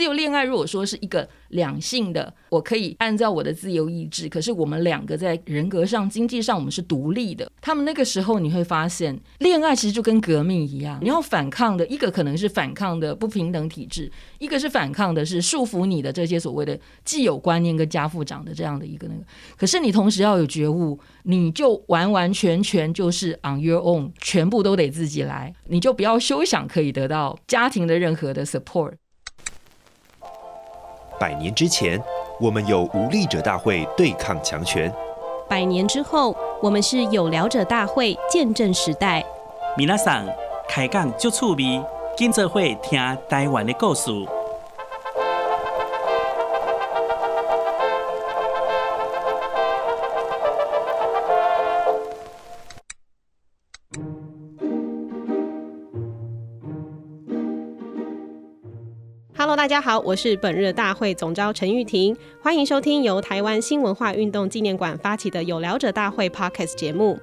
自由恋爱如果说是一个两性的，我可以按照我的自由意志，可是我们两个在人格上、经济上我们是独立的。他们那个时候你会发现，恋爱其实就跟革命一样，你要反抗的一个可能是反抗的不平等体制，一个是反抗的是束缚你的这些所谓的既有观念跟家父长的这样的一个那个。可是你同时要有觉悟，你就完完全全就是 on your own，全部都得自己来，你就不要休想可以得到家庭的任何的 support。百年之前，我们有无力者大会对抗强权；百年之后，我们是有聊者大会见证时代。米娜桑开讲就趣味，今则会听台湾的故事。大家好，我是本日大会总召陈玉婷，欢迎收听由台湾新文化运动纪念馆发起的有聊者大会 Podcast 节目。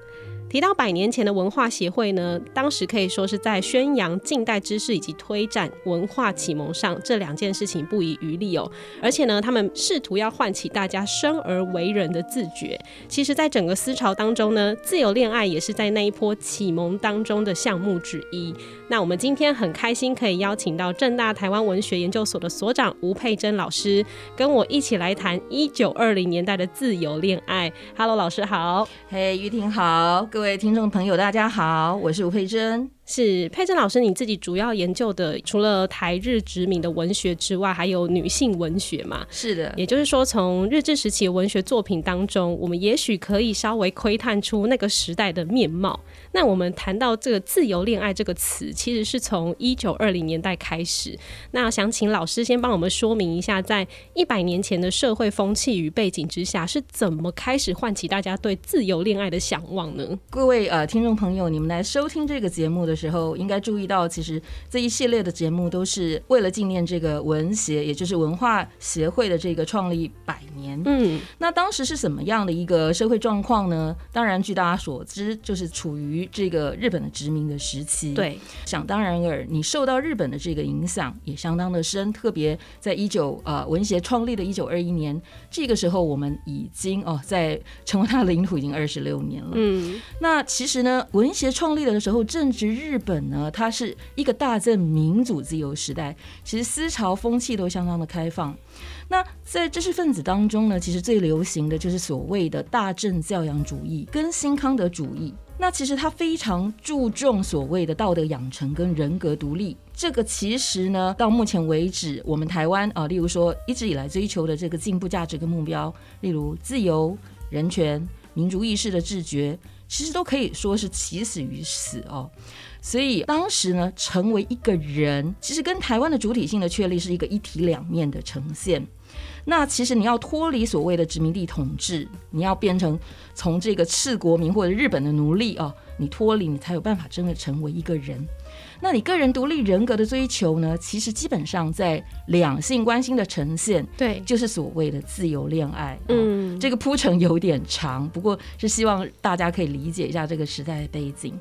提到百年前的文化协会呢，当时可以说是在宣扬近代知识以及推展文化启蒙上这两件事情不遗余力哦。而且呢，他们试图要唤起大家生而为人的自觉。其实，在整个思潮当中呢，自由恋爱也是在那一波启蒙当中的项目之一。那我们今天很开心可以邀请到正大台湾文学研究所的所长吴佩珍老师，跟我一起来谈一九二零年代的自由恋爱。Hello，老师好。嘿，玉婷好。各位听众朋友，大家好，我是吴佩珍。是佩珍老师，你自己主要研究的除了台日殖民的文学之外，还有女性文学嘛？是的，也就是说，从日治时期的文学作品当中，我们也许可以稍微窥探出那个时代的面貌。那我们谈到这个“自由恋爱”这个词，其实是从一九二零年代开始。那想请老师先帮我们说明一下，在一百年前的社会风气与背景之下，是怎么开始唤起大家对自由恋爱的向往呢？各位呃听众朋友，你们来收听这个节目的时候，应该注意到，其实这一系列的节目都是为了纪念这个文协，也就是文化协会的这个创立百年。嗯，那当时是什么样的一个社会状况呢？当然，据大家所知，就是处于这个日本的殖民的时期。对，想当然尔，你受到日本的这个影响也相当的深，特别在一九呃文协创立的一九二一年，这个时候我们已经哦在成为它的领土已经二十六年了。嗯，那其实呢，文协创立的时候正值日日本。呢，它是一个大正民主自由时代，其实思潮风气都相当的开放。那在知识分子当中呢，其实最流行的就是所谓的大正教养主义跟新康德主义。那其实他非常注重所谓的道德养成跟人格独立。这个其实呢，到目前为止，我们台湾啊，例如说一直以来追求的这个进步价值跟目标，例如自由、人权、民族意识的自觉，其实都可以说是起死于此哦。所以当时呢，成为一个人，其实跟台湾的主体性的确立是一个一体两面的呈现。那其实你要脱离所谓的殖民地统治，你要变成从这个赤国民或者日本的奴隶啊，你脱离，你才有办法真的成为一个人。那你个人独立人格的追求呢？其实基本上在两性关系的呈现，对，就是所谓的自由恋爱。嗯、哦，这个铺陈有点长，不过是希望大家可以理解一下这个时代的背景。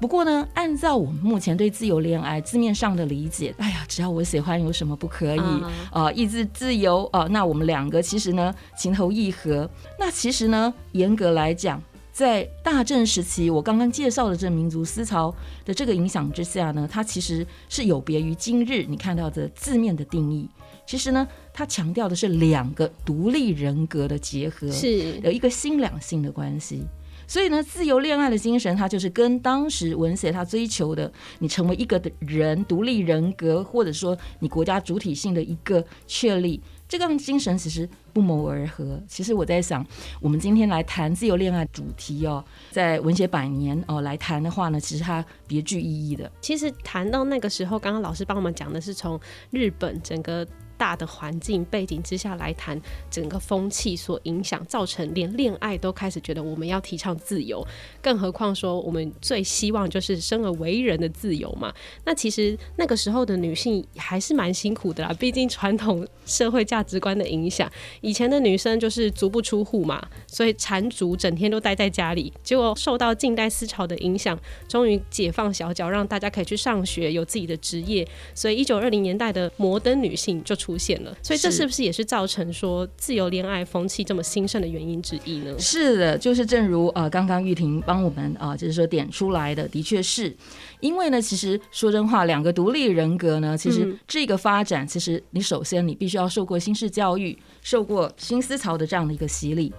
不过呢，按照我们目前对自由恋爱字面上的理解，哎呀，只要我喜欢，有什么不可以？啊、嗯呃，意志自由啊、呃，那我们两个其实呢情投意合。那其实呢，严格来讲。在大正时期，我刚刚介绍的这民族思潮的这个影响之下呢，它其实是有别于今日你看到的字面的定义。其实呢，它强调的是两个独立人格的结合，是有一个新两性的关系。所以呢，自由恋爱的精神，它就是跟当时文学他追求的，你成为一个的人，独立人格，或者说你国家主体性的一个确立。这个精神其实不谋而合。其实我在想，我们今天来谈自由恋爱主题哦，在文学百年哦来谈的话呢，其实它别具意义的。其实谈到那个时候，刚刚老师帮我们讲的是从日本整个。大的环境背景之下来谈整个风气所影响，造成连恋爱都开始觉得我们要提倡自由，更何况说我们最希望就是生而为人的自由嘛。那其实那个时候的女性还是蛮辛苦的啦，毕竟传统社会价值观的影响，以前的女生就是足不出户嘛，所以缠足整天都待在家里。结果受到近代思潮的影响，终于解放小脚，让大家可以去上学，有自己的职业。所以一九二零年代的摩登女性就出出现了，所以这是。不是也是造成说自由恋爱风气这么兴盛的原因之一呢？是的，就是正如呃刚刚玉婷帮我们啊、呃，就是说点出来的，的确是因为呢，其实说真话，两个独立人格呢，其实这个发展，其实你首先你必须要受过新式教育，受过新思潮的这样的一个洗礼。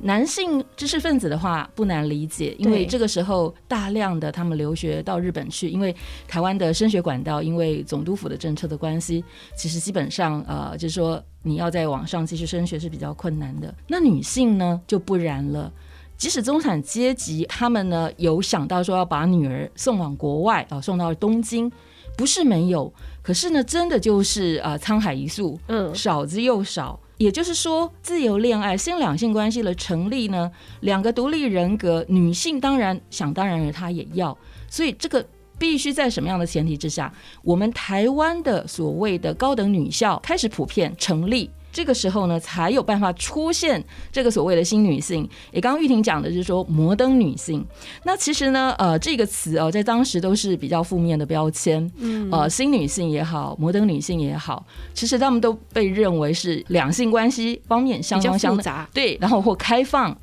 男性知识分子的话不难理解，因为这个时候大量的他们留学到日本去，因为台湾的升学管道因为总督府的政策的关系，其实基本上呃就是说你要在网上继续升学是比较困难的。那女性呢就不然了，即使中产阶级他们呢有想到说要把女儿送往国外啊、呃，送到东京，不是没有，可是呢真的就是呃沧海一粟，嗯，少之又少。也就是说，自由恋爱、新两性关系的成立呢，两个独立人格，女性当然想当然了，她也要，所以这个必须在什么样的前提之下，我们台湾的所谓的高等女校开始普遍成立。这个时候呢，才有办法出现这个所谓的新女性。也刚刚玉婷讲的就是说摩登女性。那其实呢，呃，这个词哦，在当时都是比较负面的标签。嗯，呃，新女性也好，摩登女性也好，其实他们都被认为是两性关系方面相当相复杂。对，然后或开放。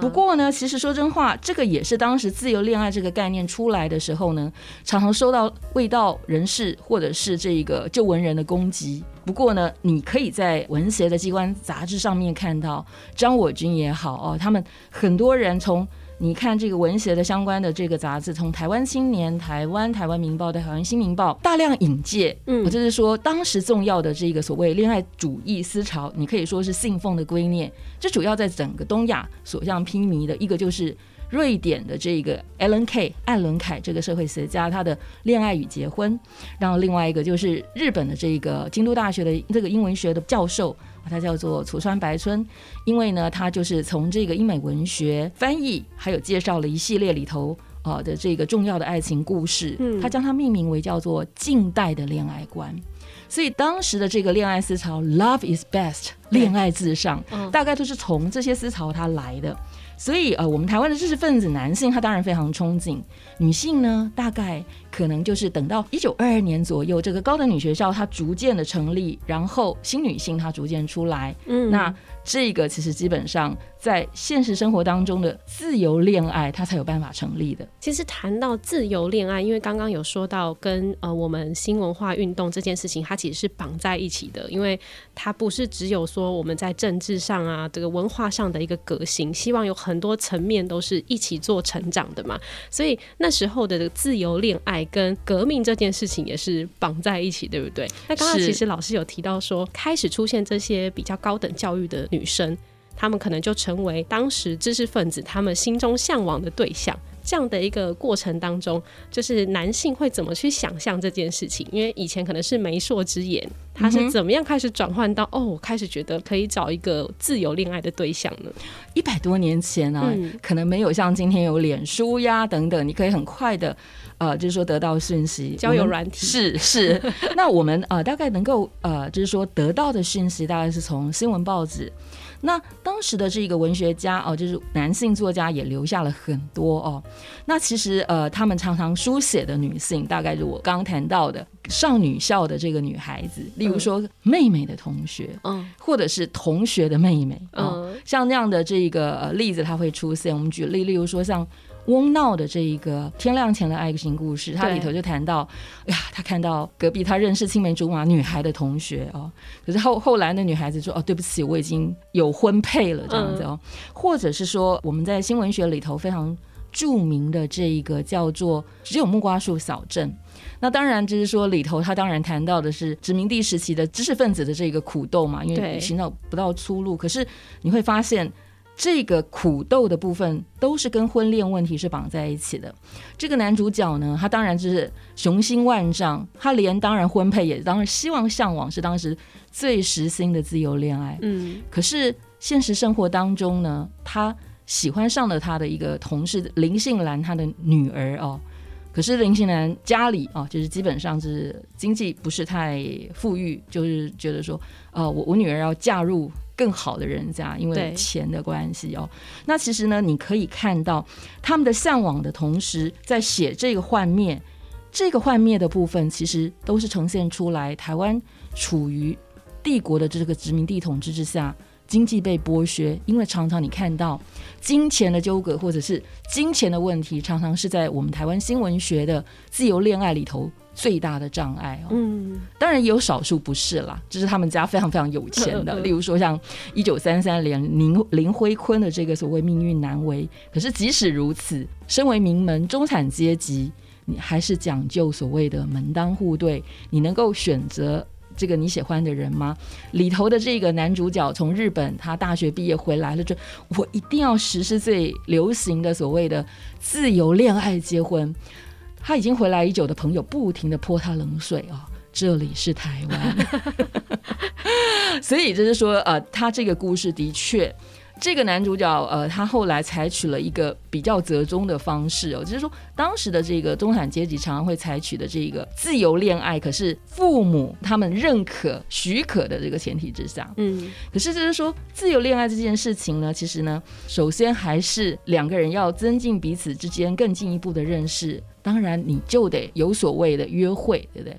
不过呢，其实说真话，这个也是当时自由恋爱这个概念出来的时候呢，常常受到未到人士或者是这个旧文人的攻击。不过呢，你可以在文协的机关杂志上面看到张我军也好哦，他们很多人从你看这个文协的相关的这个杂志，从台湾青年、台湾台湾民报的台湾新民报大量引介，嗯，我就是说当时重要的这个所谓恋爱主义思潮，你可以说是信奉的观念，这主要在整个东亚所向披靡的一个就是。瑞典的这个 Ellen K 艾伦凯这个社会学家，他的恋爱与结婚，然后另外一个就是日本的这个京都大学的这个英文学的教授，他叫做楚川白村，因为呢，他就是从这个英美文学翻译，还有介绍了一系列里头啊的这个重要的爱情故事，他将它命名为叫做近代的恋爱观，所以当时的这个恋爱思潮 Love is best，恋爱至上，大概都是从这些思潮它来的。所以，呃，我们台湾的知识分子男性，他当然非常憧憬；女性呢，大概可能就是等到一九二二年左右，这个高等女学校它逐渐的成立，然后新女性她逐渐出来，嗯，那。这个其实基本上在现实生活当中的自由恋爱，它才有办法成立的。其实谈到自由恋爱，因为刚刚有说到跟呃我们新文化运动这件事情，它其实是绑在一起的，因为它不是只有说我们在政治上啊这个文化上的一个革新，希望有很多层面都是一起做成长的嘛。所以那时候的自由恋爱跟革命这件事情也是绑在一起，对不对？那刚刚其实老师有提到说，开始出现这些比较高等教育的女。女生，他们可能就成为当时知识分子他们心中向往的对象。这样的一个过程当中，就是男性会怎么去想象这件事情？因为以前可能是媒妁之言，他是怎么样开始转换到、嗯、哦，我开始觉得可以找一个自由恋爱的对象呢？一百多年前呢、啊嗯，可能没有像今天有脸书呀等等，你可以很快的呃，就是说得到讯息，交友软体是是。那我们呃大概能够呃，就是说得到的讯息，大概是从新闻报纸。那当时的这个文学家哦，就是男性作家也留下了很多哦。那其实呃，他们常常书写的女性，大概是我刚刚谈到的上女校的这个女孩子，例如说妹妹的同学，嗯，或者是同学的妹妹，嗯，像那样的这个呃例子，它会出现。我们举例，例如说像。翁闹的这一个天亮前的爱情故事，他里头就谈到，哎呀，他看到隔壁他认识青梅竹马女孩的同学哦，可是后后来那女孩子说，哦，对不起，我已经有婚配了这样子哦，嗯、或者是说我们在新闻学里头非常著名的这一个叫做只有木瓜树小镇，那当然就是说里头他当然谈到的是殖民地时期的知识分子的这个苦斗嘛，因为寻找不到出路，可是你会发现。这个苦斗的部分都是跟婚恋问题是绑在一起的。这个男主角呢，他当然就是雄心万丈，他连当然婚配也当然希望向往是当时最实心的自由恋爱。嗯，可是现实生活当中呢，他喜欢上了他的一个同事林杏兰，他的女儿哦。可是林杏兰家里哦，就是基本上是经济不是太富裕，就是觉得说，呃，我我女儿要嫁入。更好的人家，因为钱的关系哦。那其实呢，你可以看到他们的向往的同时，在写这个幻灭，这个幻灭的部分，其实都是呈现出来台湾处于帝国的这个殖民地统治之下，经济被剥削，因为常常你看到金钱的纠葛或者是金钱的问题，常常是在我们台湾新闻学的自由恋爱里头最大的障碍哦。嗯，当然也有少数不是啦，就是他们家非常非常有钱的，例如说像一九三三年林林辉坤的这个所谓命运难违。可是即使如此，身为名门中产阶级。你还是讲究所谓的门当户对，你能够选择这个你喜欢的人吗？里头的这个男主角从日本，他大学毕业回来了，就我一定要实施最流行的所谓的自由恋爱结婚。他已经回来已久的朋友不停的泼他冷水啊、哦，这里是台湾，所以就是说，呃，他这个故事的确。这个男主角，呃，他后来采取了一个比较折中的方式哦，就是说，当时的这个中产阶级常常会采取的这个自由恋爱，可是父母他们认可、许可的这个前提之下，嗯，可是就是说，自由恋爱这件事情呢，其实呢，首先还是两个人要增进彼此之间更进一步的认识，当然你就得有所谓的约会，对不对？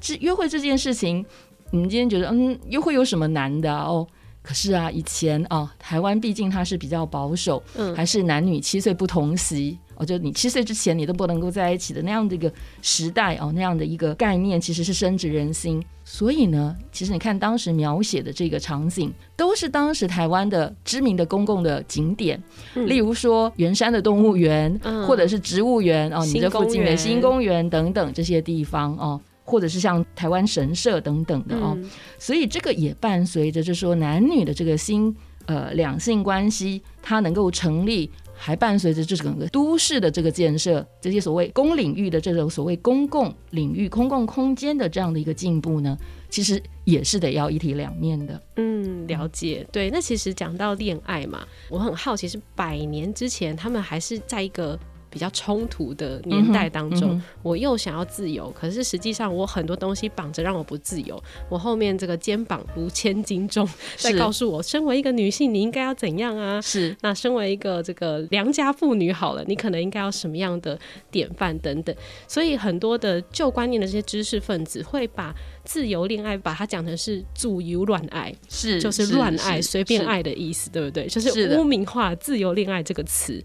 这约会这件事情，你们今天觉得，嗯，约会有什么难的哦？可是啊，以前啊，台湾毕竟它是比较保守，嗯，还是男女七岁不同席，哦，就你七岁之前你都不能够在一起的那样的一个时代哦，那样的一个概念其实是深植人心。所以呢，其实你看当时描写的这个场景，都是当时台湾的知名的公共的景点，嗯、例如说圆山的动物园，嗯、或者是植物园哦，你这附近的新公园等等这些地方哦。或者是像台湾神社等等的哦，嗯、所以这个也伴随着，就是说男女的这个新呃两性关系，它能够成立，还伴随着这整个都市的这个建设，这些所谓公领域的这种所谓公共领域、公共空间的这样的一个进步呢，其实也是得要一体两面的。嗯，了解。对，那其实讲到恋爱嘛，我很好奇，是百年之前他们还是在一个。比较冲突的年代当中，嗯嗯、我又想要自由，可是实际上我很多东西绑着让我不自由。我后面这个肩膀如千斤重，在告诉我，身为一个女性，你应该要怎样啊？是。那身为一个这个良家妇女，好了，你可能应该要什么样的典范等等。所以很多的旧观念的这些知识分子会把自由恋爱把它讲成是自由乱爱，是就是乱爱、随便爱的意思，对不对？就是污名化“自由恋爱”这个词。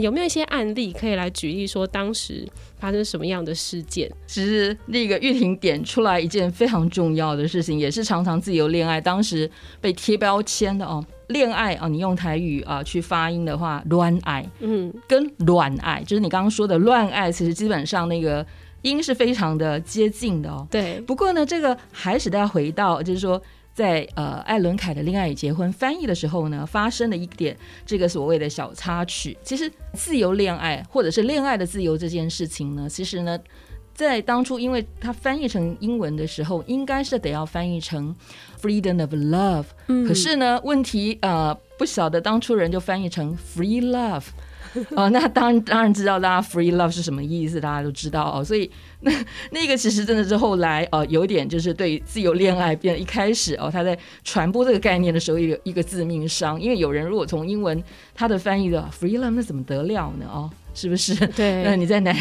有没有一些案例可以来举例说当时发生什么样的事件？其实那个玉婷点出来一件非常重要的事情，也是常常自由恋爱当时被贴标签的哦。恋爱啊，你用台语啊去发音的话，乱爱，嗯，跟乱爱，就是你刚刚说的乱爱，其实基本上那个音是非常的接近的哦。对。不过呢，这个还是得要回到，就是说。在呃，艾伦凯的《恋爱与结婚》翻译的时候呢，发生了一点这个所谓的小插曲。其实，自由恋爱或者是恋爱的自由这件事情呢，其实呢，在当初因为它翻译成英文的时候，应该是得要翻译成 “freedom of love”。嗯。可是呢，问题呃，不晓得当初人就翻译成 “free love”。哦，那当然当然知道大家 “free love” 是什么意思，大家都知道哦，所以。那 那个其实真的是后来呃有点就是对自由恋爱变一开始哦他在传播这个概念的时候一个一个致命伤，因为有人如果从英文他的翻译的 free love 那怎么得了呢哦是不是？对，那你在男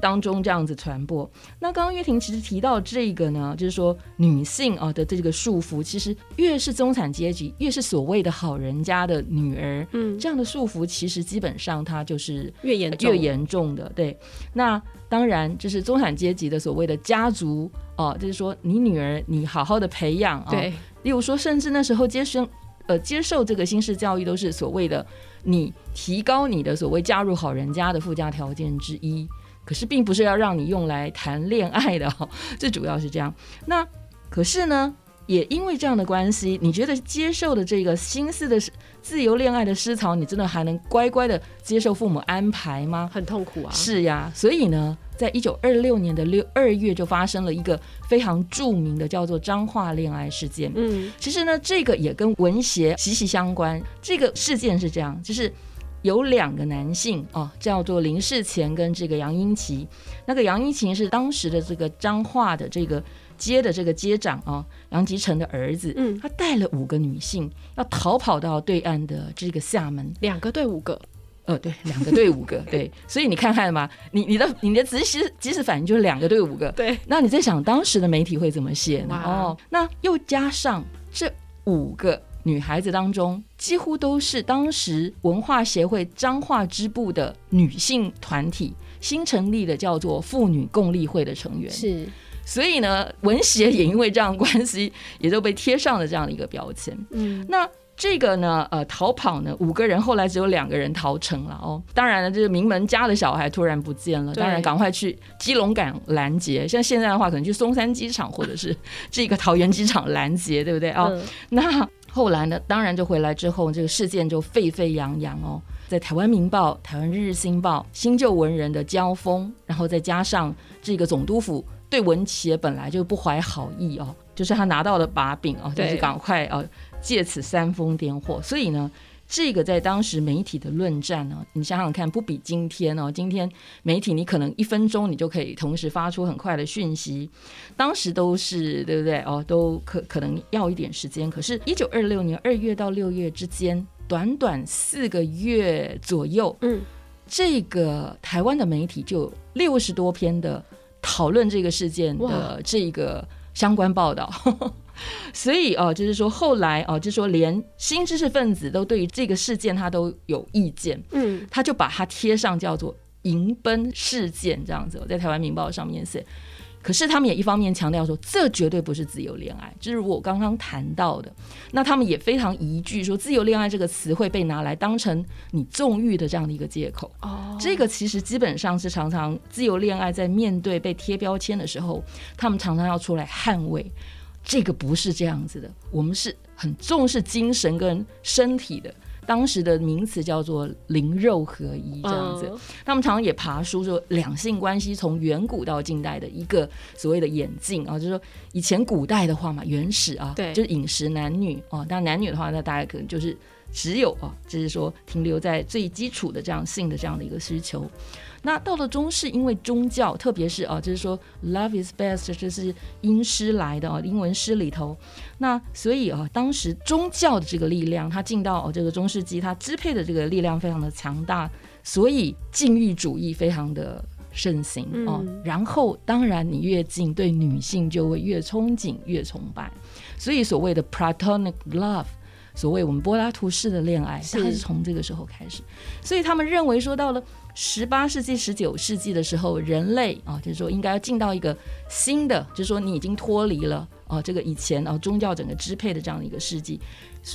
当中这样子传播，那刚刚月婷其实提到这个呢，就是说女性啊的这个束缚，其实越是中产阶级，越是所谓的好人家的女儿，嗯，这样的束缚其实基本上它就是越严越严重的，对，那。当然，就是中产阶级的所谓的家族哦，就是说你女儿你好好的培养啊，对，例如说，甚至那时候接生呃接受这个新式教育都是所谓的你提高你的所谓嫁入好人家的附加条件之一，可是并不是要让你用来谈恋爱的哦，最主要是这样。那可是呢，也因为这样的关系，你觉得接受的这个新思的自由恋爱的思潮，你真的还能乖乖的接受父母安排吗？很痛苦啊！是呀，所以呢，在一九二六年的六二月就发生了一个非常著名的叫做彰化恋爱事件。嗯，其实呢，这个也跟文学息息相关。这个事件是这样，就是有两个男性哦，叫做林世前跟这个杨英奇。那个杨英奇是当时的这个彰化的这个。街的这个街长啊，杨吉成的儿子，嗯，他带了五个女性要逃跑到对岸的这个厦门，两个对五个，呃，对，两个对五个，对，所以你看看嘛，你你的你的即时即时反应就是两个对五个，对。那你在想当时的媒体会怎么写呢？哦，那又加上这五个女孩子当中，几乎都是当时文化协会彰化支部的女性团体新成立的，叫做妇女共立会的成员。是，所以呢，文协也因为这样关系，也都被贴上了这样的一个标签。嗯，那。这个呢，呃，逃跑呢，五个人后来只有两个人逃成了哦。当然了，这个名门家的小孩突然不见了，当然赶快去基隆港拦截。像现在的话，可能去松山机场或者是这个桃园机场拦截，对不对哦、嗯，那后来呢，当然就回来之后，这个事件就沸沸扬扬哦，在台湾《民报》、台湾《日日新报》、新旧文人的交锋，然后再加上这个总督府对文协本来就不怀好意哦，就是他拿到了把柄哦，就是赶快哦。借此煽风点火，所以呢，这个在当时媒体的论战呢，你想想看，不比今天哦。今天媒体你可能一分钟你就可以同时发出很快的讯息，当时都是对不对哦？都可可能要一点时间。可是，一九二六年二月到六月之间，短短四个月左右，嗯，这个台湾的媒体就六十多篇的讨论这个事件的这个相关报道。所以哦，就是说后来哦，就是说连新知识分子都对于这个事件他都有意见，嗯，他就把它贴上叫做“迎奔事件”这样子，我在台湾《民报》上面写。可是他们也一方面强调说，这绝对不是自由恋爱，就是我刚刚谈到的。那他们也非常疑惧说，自由恋爱这个词会被拿来当成你纵欲的这样的一个借口。哦，这个其实基本上是常常自由恋爱在面对被贴标签的时候，他们常常要出来捍卫。这个不是这样子的，我们是很重视精神跟身体的。当时的名词叫做灵肉合一，这样子。他们常常也爬书说两性关系从远古到近代的一个所谓的演进啊，就是说以前古代的话嘛，原始啊，对，就是饮食男女啊，但男女的话，那大概可能就是只有啊，就是说停留在最基础的这样性的这样的一个需求。那到了中世，因为宗教，特别是啊，就是说 “love is best”，这是英诗来的啊，英文诗里头。那所以啊，当时宗教的这个力量，它进到哦这个中世纪，它支配的这个力量非常的强大，所以禁欲主义非常的盛行哦。然后当然你越近，对女性就会越憧憬、越崇拜。所以所谓的 Platonic love，所谓我们柏拉图式的恋爱，它是从这个时候开始。所以他们认为说到了。十八世纪、十九世纪的时候，人类啊，就是说应该要进到一个新的，就是说你已经脱离了啊，这个以前啊宗教整个支配的这样的一个世纪。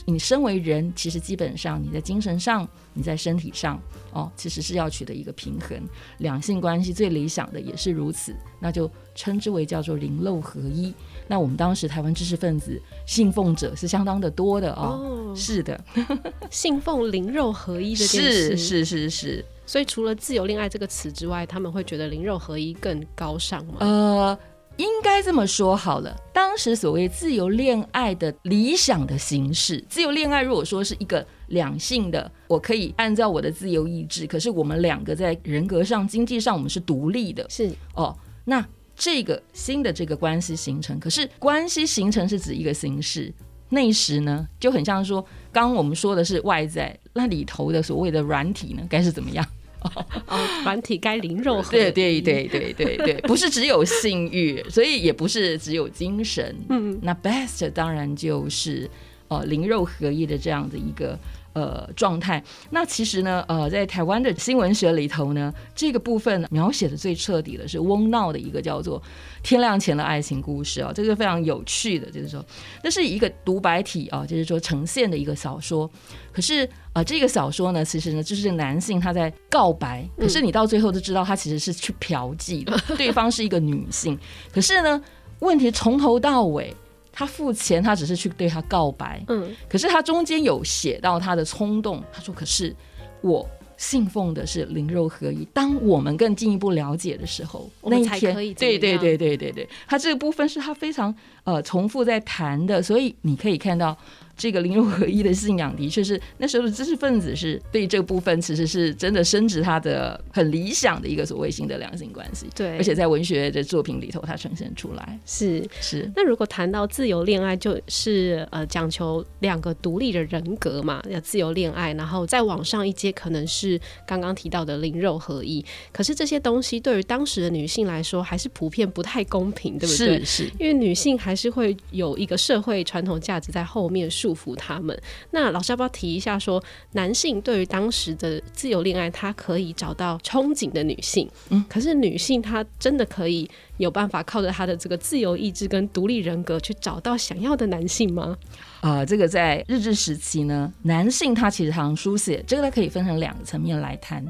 你身为人，其实基本上你在精神上、你在身体上哦，其实是要取得一个平衡。两性关系最理想的也是如此，那就称之为叫做灵肉合一。那我们当时台湾知识分子信奉者是相当的多的哦，哦是的，信奉灵肉合一的是是是是。所以，除了“自由恋爱”这个词之外，他们会觉得“灵肉合一”更高尚吗？呃，应该这么说好了。当时所谓自由恋爱的理想的形式，自由恋爱如果说是一个两性的，我可以按照我的自由意志，可是我们两个在人格上、经济上，我们是独立的。是哦，那这个新的这个关系形成，可是关系形成是指一个形式，内实呢就很像说，刚刚我们说的是外在，那里头的所谓的软体呢，该是怎么样？哦，软体该灵肉合对对对对对对，不是只有性欲，所以也不是只有精神。嗯，那 best 当然就是呃灵肉合一的这样的一个。呃，状态。那其实呢，呃，在台湾的新闻学里头呢，这个部分描写的最彻底的是翁闹的一个叫做《天亮前的爱情故事》啊，这个非常有趣的，就是说，那是一个独白体啊，就是说呈现的一个小说。可是啊、呃，这个小说呢，其实呢，就是男性他在告白，可是你到最后就知道他其实是去嫖妓的，对方是一个女性。可是呢，问题从头到尾。他付钱，他只是去对他告白。嗯，可是他中间有写到他的冲动。他说：“可是我信奉的是灵肉合一。当我们更进一步了解的时候，那一天，对对对对对对，他这个部分是他非常呃重复在谈的。所以你可以看到这个灵肉合一的信仰，的确是那时候的知识分子是对这个部分其实是真的深植他的很理想的一个所谓新的两性关系。对，而且在文学的作品里头，它呈现出来是是。那如果谈到自由恋爱，就是呃讲求两个独立的人格嘛，要自由恋爱，然后再往上一阶，可能是刚刚提到的灵肉合一。可是这些东西对于当时的女性来说，还是普遍不太公平，对不对？是是，因为女性还是会有一个社会传统价值在后面束缚他们。那老师要不要提一下说，说男性对于当时的自由恋爱，他可以找到憧憬的女性，嗯，可是女性她真的可以有办法靠着她的这个自由意志跟独立人格去找到想要的男性吗？啊、呃，这个在日治时期呢，男性他其实常书写，这个它可以分成两个层面来谈。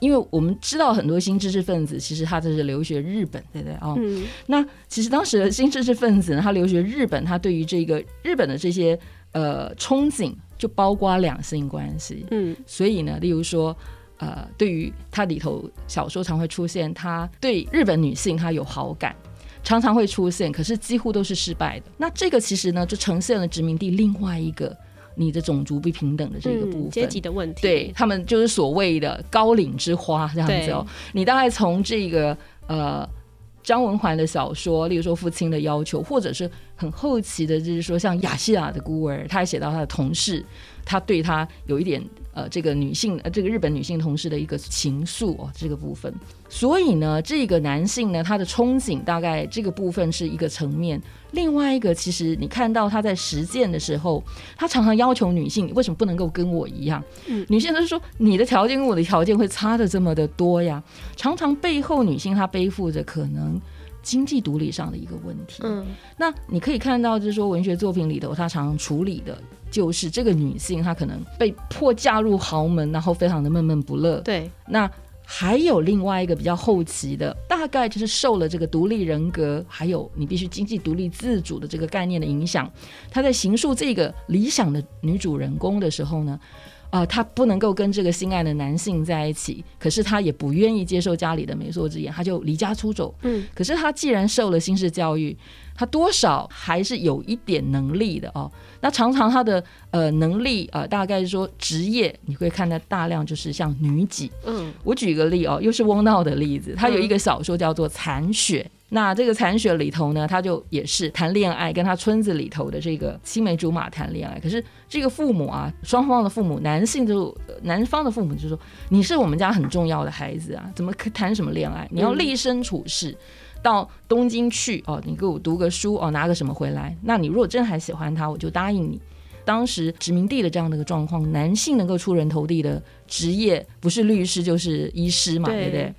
因为我们知道很多新知识分子，其实他就是留学日本，对不对？哦，嗯、那其实当时的新知识分子呢，他留学日本，他对于这个日本的这些呃憧憬，就包括两性关系。嗯，所以呢，例如说，呃，对于他里头小说常会出现，他对日本女性他有好感，常常会出现，可是几乎都是失败的。那这个其实呢，就呈现了殖民地另外一个。你的种族不平等的这个部分，阶级的问题，对他们就是所谓的高岭之花这样子哦。你大概从这个呃张文环的小说，例如说《父亲的要求》，或者是很后期的，就是说像雅西亚的孤儿，他还写到他的同事，他对他有一点。呃，这个女性呃，这个日本女性同事的一个情愫哦，这个部分。所以呢，这个男性呢，他的憧憬大概这个部分是一个层面。另外一个，其实你看到他在实践的时候，他常常要求女性，你为什么不能够跟我一样？嗯，女性都是说，你的条件跟我的条件会差的这么的多呀。常常背后女性她背负着可能经济独立上的一个问题。嗯，那你可以看到，就是说文学作品里头，他常常处理的。就是这个女性，她可能被迫嫁入豪门，然后非常的闷闷不乐。对，那还有另外一个比较后期的，大概就是受了这个独立人格，还有你必须经济独立自主的这个概念的影响。她在形塑这个理想的女主人公的时候呢，啊、呃，她不能够跟这个心爱的男性在一起，可是她也不愿意接受家里的媒妁之言，她就离家出走。嗯，可是她既然受了新式教育。他多少还是有一点能力的哦。那常常他的呃能力呃，大概是说职业，你会看到大量就是像女几。嗯，我举个例哦，又是翁闹的例子。他有一个小说叫做《残雪》，嗯，那这个《残雪》里头呢，他就也是谈恋爱，跟他村子里头的这个青梅竹马谈恋爱。可是这个父母啊，双方的父母，男性就男方的父母就说：“你是我们家很重要的孩子啊，怎么可谈什么恋爱？你要立身处世。嗯”到东京去哦，你给我读个书哦，拿个什么回来？那你如果真还喜欢他，我就答应你。当时殖民地的这样的一个状况，男性能够出人头地的职业不是律师就是医师嘛，对，对不对？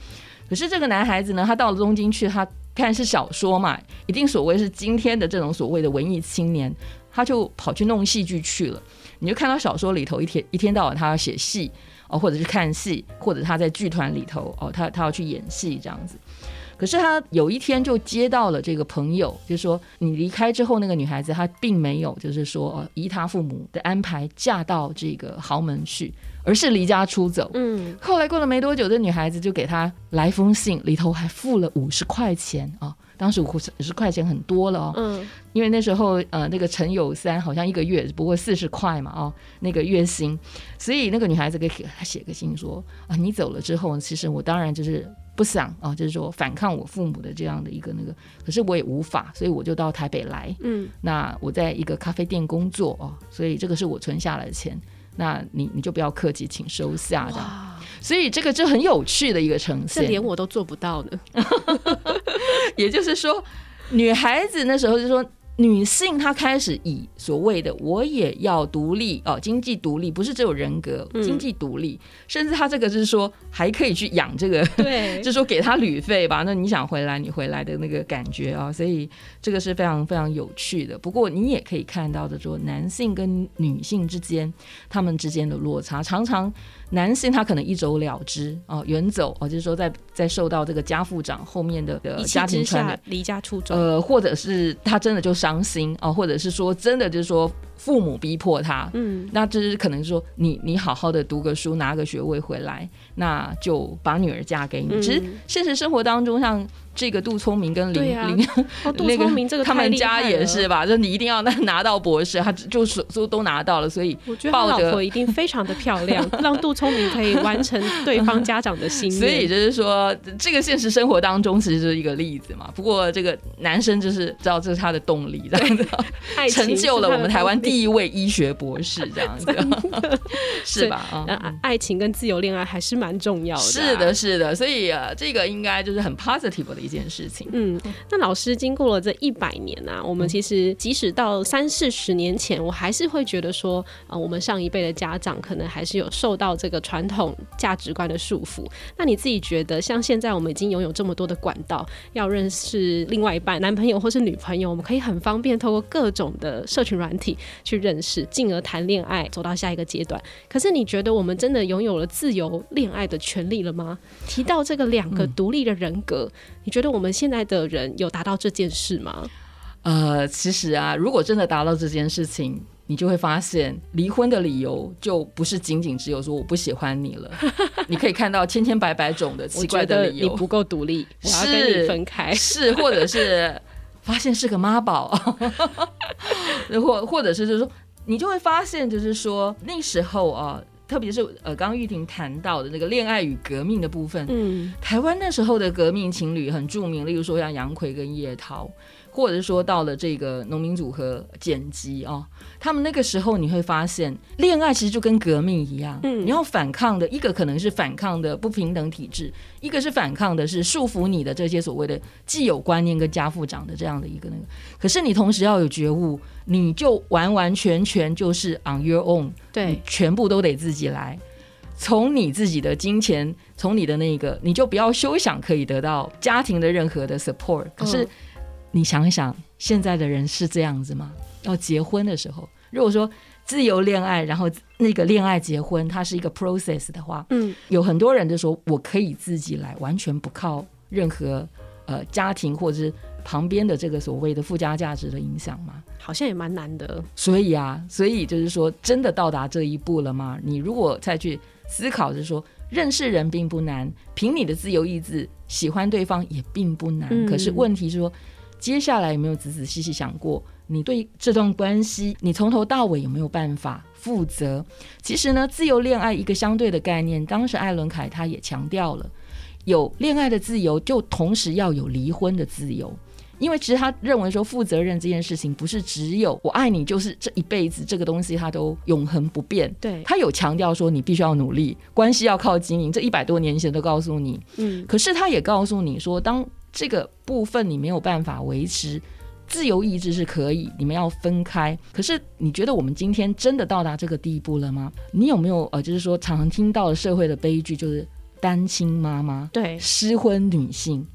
可是这个男孩子呢，他到了东京去，他看是小说嘛，一定所谓是今天的这种所谓的文艺青年，他就跑去弄戏剧去了。你就看到小说里头一天一天到晚他要写戏哦，或者是看戏，或者他在剧团里头哦，他他要去演戏这样子。可是他有一天就接到了这个朋友，就说你离开之后，那个女孩子她并没有就是说依他父母的安排嫁到这个豪门去，而是离家出走。嗯，后来过了没多久，这女孩子就给他来封信，里头还付了五十块钱啊。当时五十块钱很多了哦，嗯，因为那时候呃那个陈友三好像一个月不过四十块嘛哦，那个月薪，所以那个女孩子给他写个信说啊，你走了之后，其实我当然就是。不想啊，就是说反抗我父母的这样的一个那个，可是我也无法，所以我就到台北来。嗯，那我在一个咖啡店工作哦，所以这个是我存下来的钱。那你你就不要客气，请收下的。所以这个就很有趣的一个呈现，这连我都做不到的。也就是说，女孩子那时候就说。女性她开始以所谓的我也要独立哦，经济独立不是只有人格，经济独立，嗯、甚至她这个就是说还可以去养这个，对，就是说给她旅费吧。那你想回来，你回来的那个感觉啊、哦，所以这个是非常非常有趣的。不过你也可以看到的说，男性跟女性之间他们之间的落差常常。男性他可能一走了之啊，远走啊，就是说在在受到这个家父长后面的的家庭传离家出走，呃，或者是他真的就伤心啊，或者是说真的就是说父母逼迫他，嗯，那就是可能说你你好好的读个书，拿个学位回来，那就把女儿嫁给你。嗯、其实现实生活当中，像这个杜聪明跟林、啊、林、哦、杜聪明这个 他们家也是吧？就你一定要拿拿到博士，他就是都 都拿到了，所以我觉得他老婆一定非常的漂亮，让杜聪明可以完成对方家长的心愿。所以就是说，这个现实生活当中其实就是一个例子嘛。不过这个男生就是知道这是他的动力，这样子成就了我们台湾第一位医学博士，这样子 是吧？啊、嗯，爱情跟自由恋爱还是蛮重要的、啊。是的，是的。所以呃，这个应该就是很 positive 的。一件事情，嗯，那老师经过了这一百年啊，我们其实即使到三四十年前，我还是会觉得说，呃，我们上一辈的家长可能还是有受到这个传统价值观的束缚。那你自己觉得，像现在我们已经拥有这么多的管道，要认识另外一半，男朋友或是女朋友，我们可以很方便透过各种的社群软体去认识，进而谈恋爱，走到下一个阶段。可是你觉得我们真的拥有了自由恋爱的权利了吗？提到这个两个独立的人格，嗯、你觉得我们现在的人有达到这件事吗？呃，其实啊，如果真的达到这件事情，你就会发现离婚的理由就不是仅仅只有说我不喜欢你了。你可以看到千千百百种的奇怪的理由，你不够独立，我要跟你分开，是，是或者是发现是个妈宝，或或者是就是说，你就会发现就是说那时候啊。特别是呃，刚刚玉婷谈到的那个恋爱与革命的部分，嗯，台湾那时候的革命情侣很著名，例如说像杨奎跟叶桃，或者说到了这个农民组合剪辑哦，他们那个时候你会发现，恋爱其实就跟革命一样，嗯，你要反抗的一个可能是反抗的不平等体制，一个是反抗的是束缚你的这些所谓的既有观念跟家父长的这样的一个那个，可是你同时要有觉悟。你就完完全全就是 on your own，对，全部都得自己来。从你自己的金钱，从你的那个，你就不要休想可以得到家庭的任何的 support。可是你想一想，现在的人是这样子吗？要结婚的时候，如果说自由恋爱，然后那个恋爱结婚，它是一个 process 的话，嗯，有很多人就说我可以自己来，完全不靠任何呃家庭或者是。旁边的这个所谓的附加价值的影响吗？好像也蛮难的。所以啊，所以就是说，真的到达这一步了吗？你如果再去思考，就是说，认识人并不难，凭你的自由意志喜欢对方也并不难。嗯、可是问题是说，接下来有没有仔仔细细想过，你对这段关系，你从头到尾有没有办法负责？其实呢，自由恋爱一个相对的概念，当时艾伦凯他也强调了，有恋爱的自由，就同时要有离婚的自由。因为其实他认为说，负责任这件事情不是只有我爱你，就是这一辈子这个东西它都永恒不变。对，他有强调说，你必须要努力，关系要靠经营。这一百多年前都告诉你，嗯，可是他也告诉你说，当这个部分你没有办法维持，自由意志是可以，你们要分开。可是你觉得我们今天真的到达这个地步了吗？你有没有呃，就是说常常听到的社会的悲剧，就是单亲妈妈，对，失婚女性。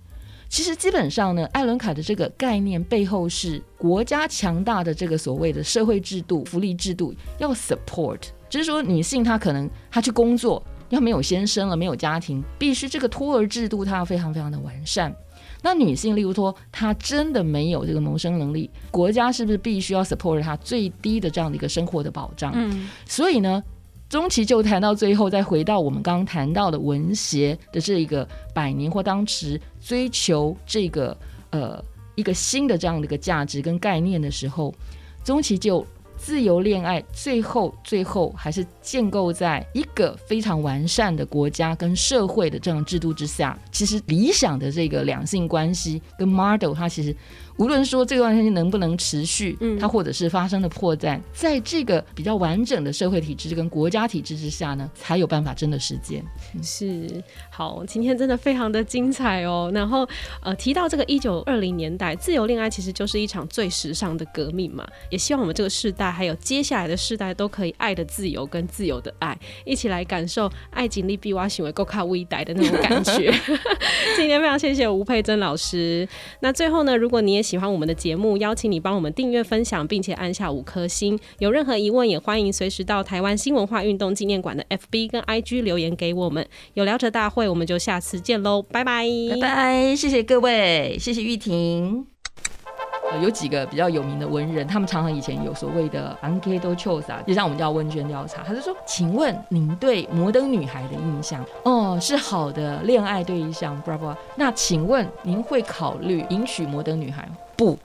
其实基本上呢，艾伦凯的这个概念背后是国家强大的这个所谓的社会制度、福利制度要 support，就是说女性她可能她去工作，要没有先生了，没有家庭，必须这个托儿制度它要非常非常的完善。那女性，例如说她真的没有这个谋生能力，国家是不是必须要 support 她最低的这样的一个生活的保障？嗯，所以呢。中期就谈到最后，再回到我们刚刚谈到的文协的这一个百年或当时追求这个呃一个新的这样的一个价值跟概念的时候，中期就自由恋爱，最后最后还是建构在一个非常完善的国家跟社会的这种制度之下。其实理想的这个两性关系跟 model，它其实。无论说这段关系能不能持续，嗯，它或者是发生的破绽，在这个比较完整的社会体制跟国家体制之下呢，才有办法真的实践。是，好，今天真的非常的精彩哦。然后呃，提到这个一九二零年代自由恋爱，其实就是一场最时尚的革命嘛。也希望我们这个世代还有接下来的世代都可以爱的自由跟自由的爱，一起来感受爱情力必挖行为够卡微带的那种感觉。今天非常谢谢吴佩珍老师。那最后呢，如果你也喜喜欢我们的节目，邀请你帮我们订阅、分享，并且按下五颗星。有任何疑问，也欢迎随时到台湾新文化运动纪念馆的 FB 跟 IG 留言给我们。有聊者大会，我们就下次见喽，拜拜，拜拜，谢谢各位，谢谢玉婷。有几个比较有名的文人，他们常常以前有所谓的 enquete 调查，就像我们叫问卷调查，他就说，请问您对摩登女孩的印象？哦，是好的恋爱对象，Bravo。那请问您会考虑迎娶摩登女孩？不。